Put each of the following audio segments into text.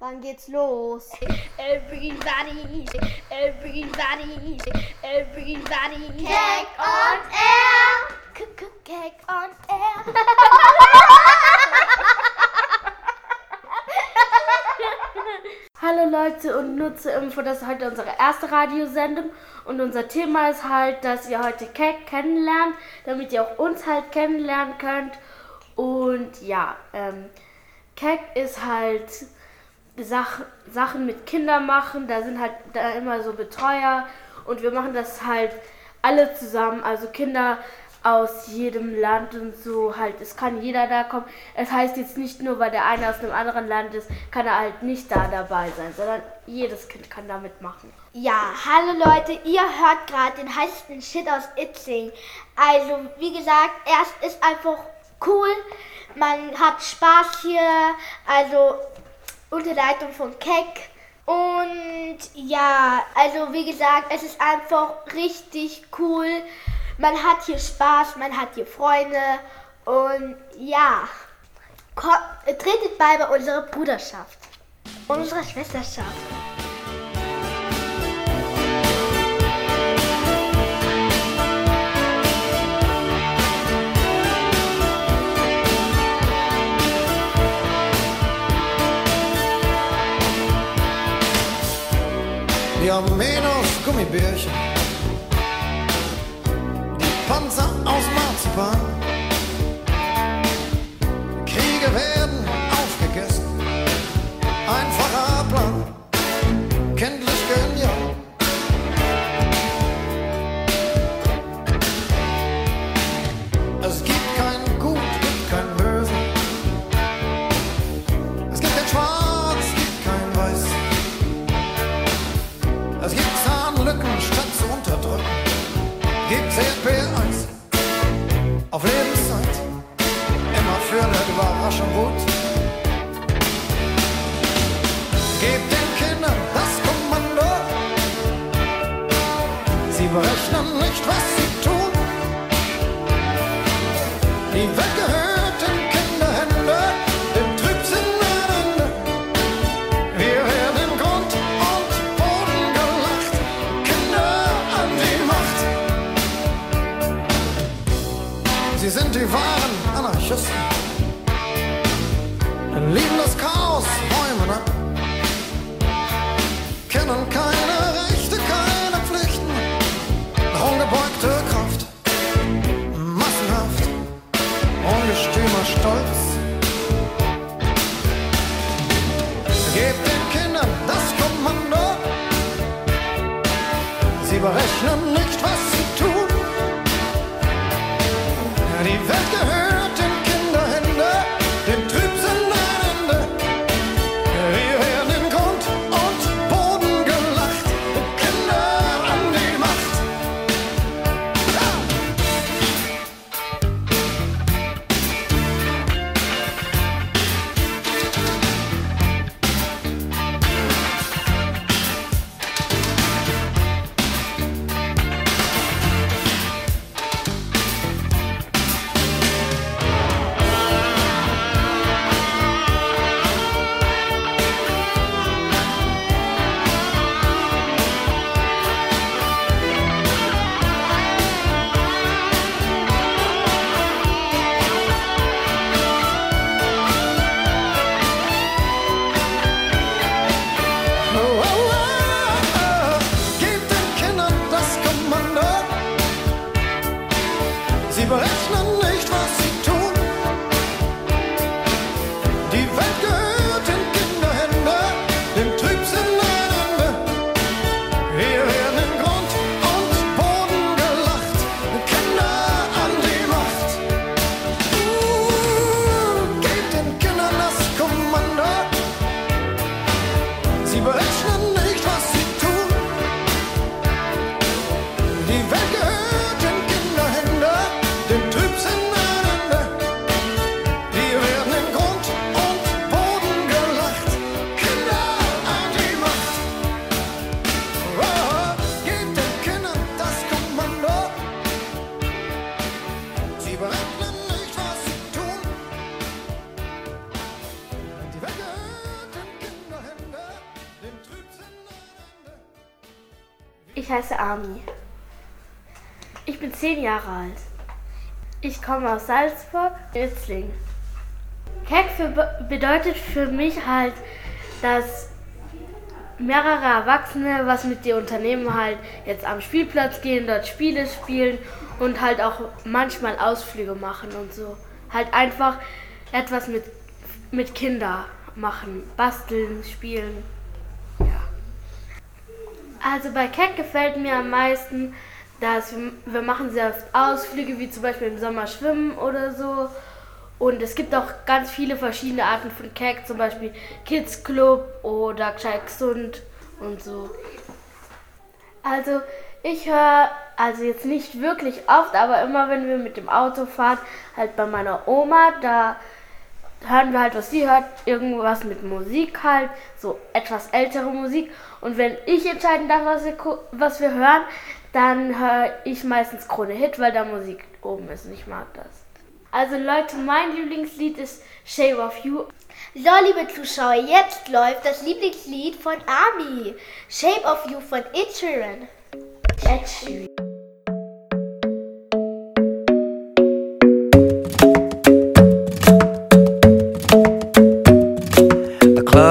Wann geht's los? Everybody, everybody, everybody. Cake on air! Cake on air. Hallo Leute und nur zur Info, das ist heute unsere erste Radiosendung und unser Thema ist halt, dass ihr heute Keck kennenlernt, damit ihr auch uns halt kennenlernen könnt. Und ja, ähm, Keck ist halt Sach Sachen mit Kindern machen, da sind halt da immer so Betreuer und wir machen das halt alle zusammen, also Kinder aus jedem Land und so halt. Es kann jeder da kommen. Es heißt jetzt nicht nur, weil der eine aus einem anderen Land ist, kann er halt nicht da dabei sein, sondern jedes Kind kann da mitmachen. Ja, hallo Leute, ihr hört gerade den heißesten Shit aus Itzing. Also, wie gesagt, erst ist einfach cool, man hat Spaß hier, also unter Leitung von Keck. Und ja, also wie gesagt, es ist einfach richtig cool. Man hat hier Spaß, man hat hier Freunde und ja, tretet bei bei unserer Bruderschaft, unserer Schwesterschaft. Diamedos Gummibärchen, Panzer aus Marzipan. Sie berechnen nicht, Ich heiße Ami. Ich bin zehn Jahre alt. Ich komme aus Salzburg, Itzling. Keck für, bedeutet für mich halt, dass mehrere Erwachsene was mit dir unternehmen, halt jetzt am Spielplatz gehen, dort Spiele spielen und halt auch manchmal Ausflüge machen und so. Halt einfach etwas mit, mit Kindern machen, basteln, spielen. Also bei Keck gefällt mir am meisten, dass wir, wir machen sehr oft Ausflüge, wie zum Beispiel im Sommer schwimmen oder so. Und es gibt auch ganz viele verschiedene Arten von Keck, zum Beispiel Kids Club oder Gescheit Gesund und so. Also ich höre, also jetzt nicht wirklich oft, aber immer wenn wir mit dem Auto fahren, halt bei meiner Oma, da hören wir halt, was sie hört, irgendwas mit Musik halt, so etwas ältere Musik. Und wenn ich entscheiden darf, was wir, was wir hören, dann höre ich meistens Krone Hit, weil da Musik oben ist und ich mag das. Also Leute, mein Lieblingslied ist Shape of You. So, liebe Zuschauer, jetzt läuft das Lieblingslied von Ami. Shape of You von Ed Sheeran. Ed Sheeran.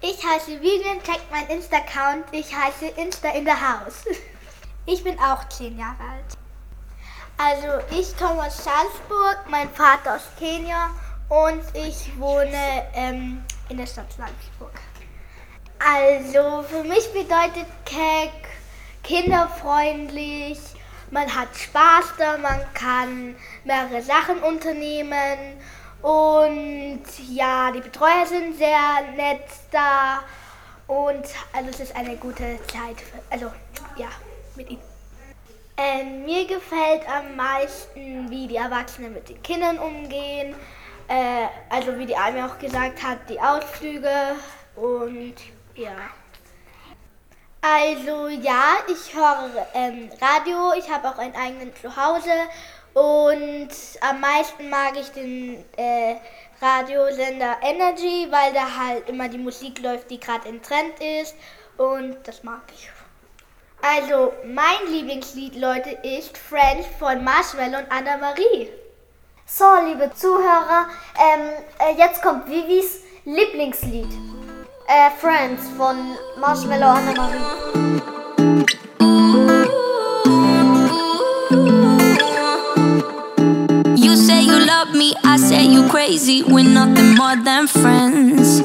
Ich heiße Vivian, checkt mein Insta-Account. Ich heiße Insta in the House. Ich bin auch zehn Jahre alt. Also ich komme aus Salzburg, mein Vater aus Kenia und ich wohne ähm, in der Stadt Salzburg. Also für mich bedeutet keck kinderfreundlich, man hat Spaß da, man kann mehrere Sachen unternehmen und ja, die Betreuer sind sehr nett da und also es ist eine gute Zeit, für, also ja, mit ihnen. Ähm, mir gefällt am meisten, wie die Erwachsenen mit den Kindern umgehen. Äh, also wie die Almi auch gesagt hat, die Ausflüge und ja. Also ja, ich höre ähm, Radio, ich habe auch einen eigenen Zuhause und am meisten mag ich den äh, Radiosender Energy, weil da halt immer die Musik läuft, die gerade in Trend ist und das mag ich. Also mein Lieblingslied, Leute, ist Friends von Marshmallow und Anna-Marie. So, liebe Zuhörer, ähm, äh, jetzt kommt Vivis Lieblingslied. Äh, Friends von Marshmallow Annemarie. You say you love me, I say you crazy. We're nothing more than friends.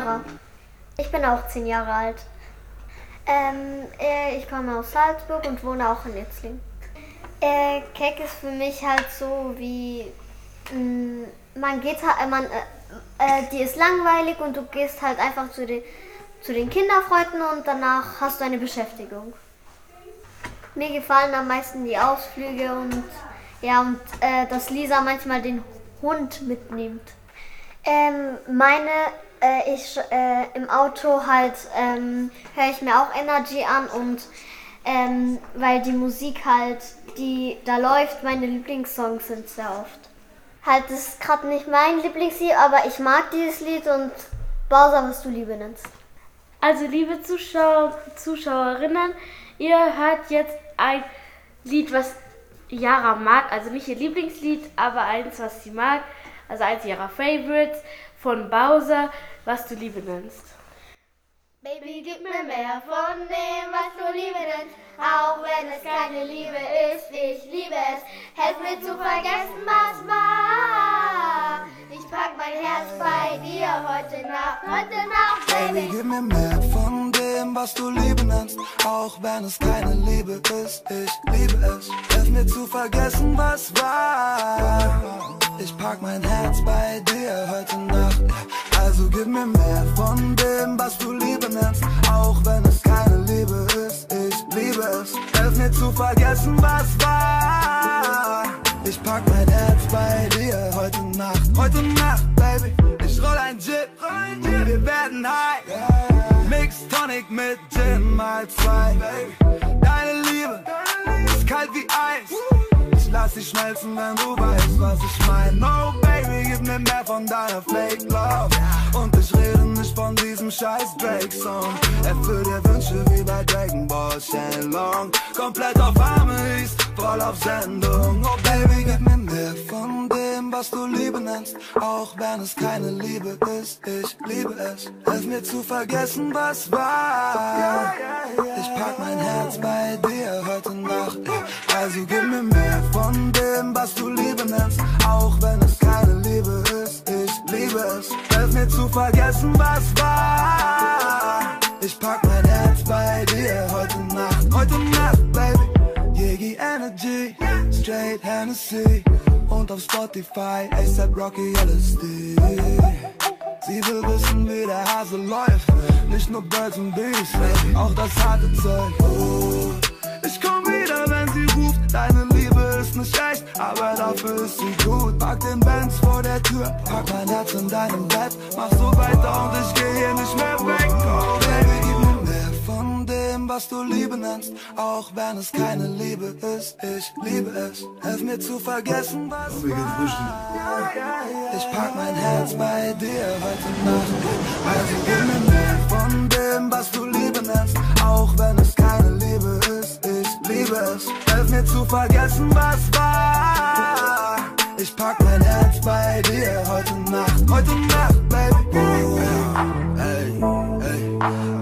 Ich bin Jara. Ich bin auch zehn Jahre alt. Ähm, äh, ich komme aus Salzburg und wohne auch in Itzling. Äh, Keck ist für mich halt so wie mh, man geht halt, man, äh, äh, die ist langweilig und du gehst halt einfach zu den, zu den Kinderfreunden und danach hast du eine Beschäftigung. Mir gefallen am meisten die Ausflüge und ja und äh, dass Lisa manchmal den Hund mitnimmt. Ähm, meine, äh, ich äh, im Auto halt ähm, höre ich mir auch Energy an und ähm, weil die Musik halt, die da läuft, meine Lieblingssongs sind sehr oft. Halt, das ist gerade nicht mein Lieblingslied, aber ich mag dieses Lied und Bowser, was du Liebe nennst. Also, liebe Zuschauer, Zuschauerinnen, ihr hört jetzt ein Lied, was Yara mag. Also nicht ihr Lieblingslied, aber eins, was sie mag. Also eins ihrer Favorites von Bowser, was du Liebe nennst. Baby, gib mir mehr von dem, was du Liebe nennst, auch wenn es keine Liebe ist. Ich liebe es, helf mir zu vergessen, was war. Ich pack mein Herz bei dir heute Nacht, heute Nacht, Baby, Baby. gib mir mehr von dem, was du Liebe nennst, auch wenn es keine Liebe ist. Ich liebe es, hilf mir zu vergessen, was war. Ich pack mein Herz bei dir heute Nacht. Also gib mir mehr von dem, was du Liebe nennst, auch wenn es keine Liebe ist. Ich liebe es, hilf mir zu vergessen, was war. Ich pack mein Herz bei dir heute Nacht, heute Nacht, Baby. Ich roll ein Jit, wir werden high. Mix Tonic mit Gin mal zwei. Deine Liebe ist kalt wie Eis. Lass dich schmelzen, wenn du weißt, was ich mein. No, Baby, gib mir mehr von deiner Fake Love. Und ich rede nicht von diesem scheiß Drake-Song. Erfüll dir Wünsche wie bei Dragon Ball Shenlong. Komplett auf Arme ist voll auf Sendung. Oh, Baby, gib mir mehr von dem, was du Liebe nennst. Auch wenn es keine Liebe ist, ich liebe es. Hilf mir zu vergessen, was war. Ich pack mein Herz bei dir heute Nacht. Vergessen, was war. Ich pack mein Herz bei dir heute Nacht, heute Nacht, Baby. Yegi Energy, Straight Hennessy und auf Spotify ASAP Rocky LSD. Sie will wissen, wie der Hase läuft, nicht nur Birds und Bees, auch das harte Zeug. Ich komm wieder, wenn sie ruft, deine Liebe nicht echt, aber dafür ist sie gut. Pack den Benz vor der Tür, pack mein Herz in deinem Bett, mach so weiter und ich geh hier nicht mehr weg. Oh, Baby, gib mir mehr von dem, was du Liebe nennst, auch wenn es keine Liebe ist. Ich liebe es, hilf mir zu vergessen, was war. Ich pack mein Herz bei dir heute Nacht. Also gib mir mehr von dem, was du Liebe nennst, auch wenn Es, hilf mir zu vergessen, was war. Ich pack mein Herz bei dir heute Nacht, heute Nacht, Baby. Hey, hey,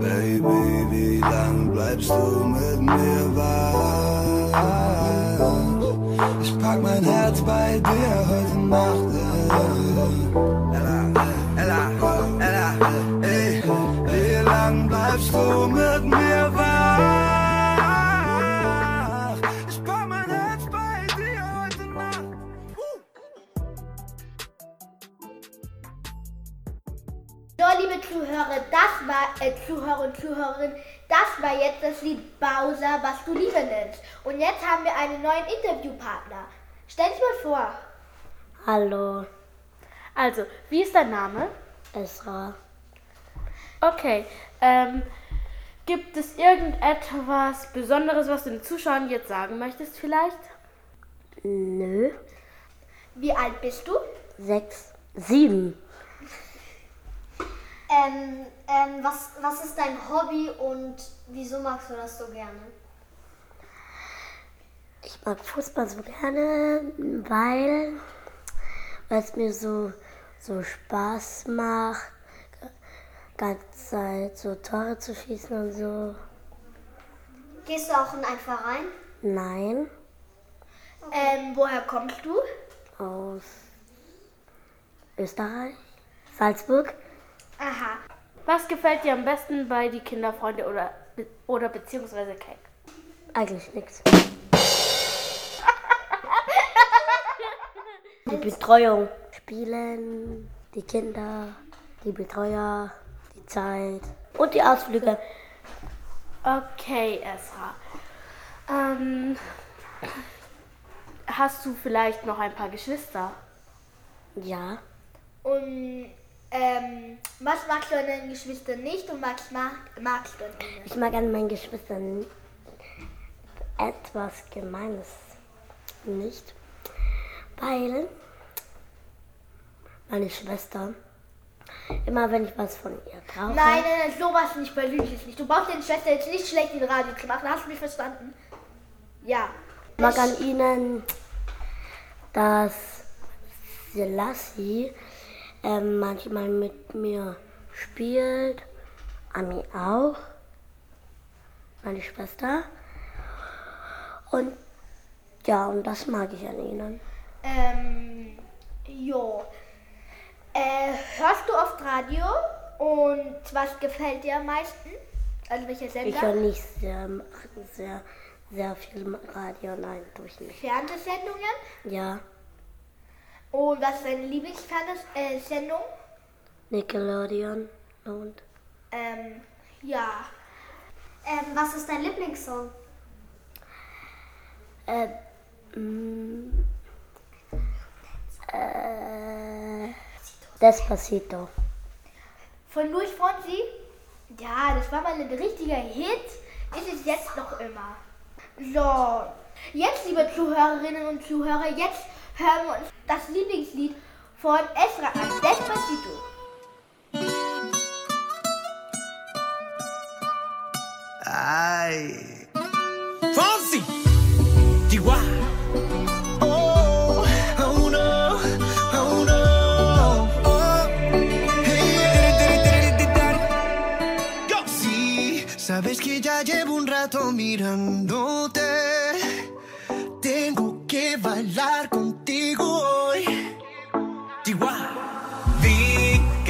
Baby, wie lang bleibst du mit mir wach? Ich pack mein Herz bei dir heute Nacht. Ella, Ella, Ella, ey, wie lang bleibst du mit So, liebe Zuhörer, das war, äh, Zuhörer und Zuhörerinnen, das war jetzt das Lied Bowser, was du Liebe nennst. Und jetzt haben wir einen neuen Interviewpartner. Stell dich mal vor. Hallo, Also, wie ist dein Name? Esra. Okay, ähm, gibt es irgendetwas Besonderes, was du den Zuschauern jetzt sagen möchtest vielleicht? Nö. Wie alt bist du? Sechs, sieben. Ähm, ähm, was, was ist dein Hobby und wieso magst du das so gerne? Ich mag Fußball so gerne, weil weil es mir so, so Spaß macht, ganze Zeit so Tore zu schießen und so. Gehst du auch in einen Verein? Nein, Ähm, woher kommst du? aus Österreich, Salzburg. Aha. Was gefällt dir am besten bei die Kinderfreunde oder, oder beziehungsweise Cake? Eigentlich nichts. Die Betreuung. Spielen, die Kinder, die Betreuer, die Zeit und die Ausflüge. Okay, Esra. Ähm, hast du vielleicht noch ein paar Geschwister? Ja, Und ähm, was magst du an deinen Geschwistern nicht und was mag, magst du an ihnen? Ich mag an meinen Geschwistern etwas Gemeines nicht, weil meine Schwester, immer wenn ich was von ihr brauche, Nein, nein, nein, sowas nicht bei Lüches nicht. Du brauchst deine Schwester jetzt nicht schlecht in Radio zu machen. Hast du mich verstanden? Ja. mag an ihnen, dass Selassie ähm, manchmal mit mir spielt, Ami auch, meine Schwester. Und ja, und das mag ich an ihnen. Ähm, jo. Äh, hörst du oft Radio? Und was gefällt dir am meisten? Also welcher Ich Sender? höre nicht sehr, sehr, sehr viel Radio, nein, tue ich nicht. Fernsehsendungen? Ja, Und was ist deine Lieblingsfernsehsendung? Nickelodeon und Ähm, ja. Ähm, was ist dein Lieblingssong? äh, mm, äh, Despacito. Von Luis Fonsi? Ja, das war mal ein richtiger Hit. Ist es jetzt noch immer. So, jetzt, liebe Zuhörerinnen und Zuhörer, jetzt hören wir uns das Lieblingslied von Esra an. Despacito. Ay. Fonsi. Chihuahua. Oh, oh no, oh no. Oh. Hey, Yo. Sí, sabes que ya llevo un rato mirándote. Tengo que bailar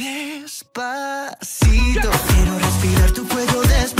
Despacito, quiero respirar tu cuello despacito.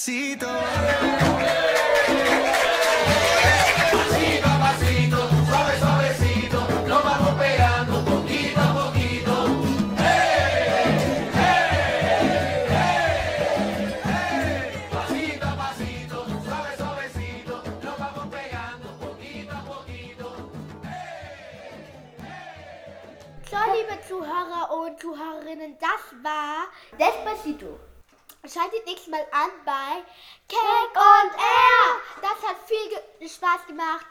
Despacito. So, liebe Zuhörer und Zuhörerinnen, das war Despacito. Schaltet nächstes Mal an bei Cake on Air. Das hat viel Spaß gemacht.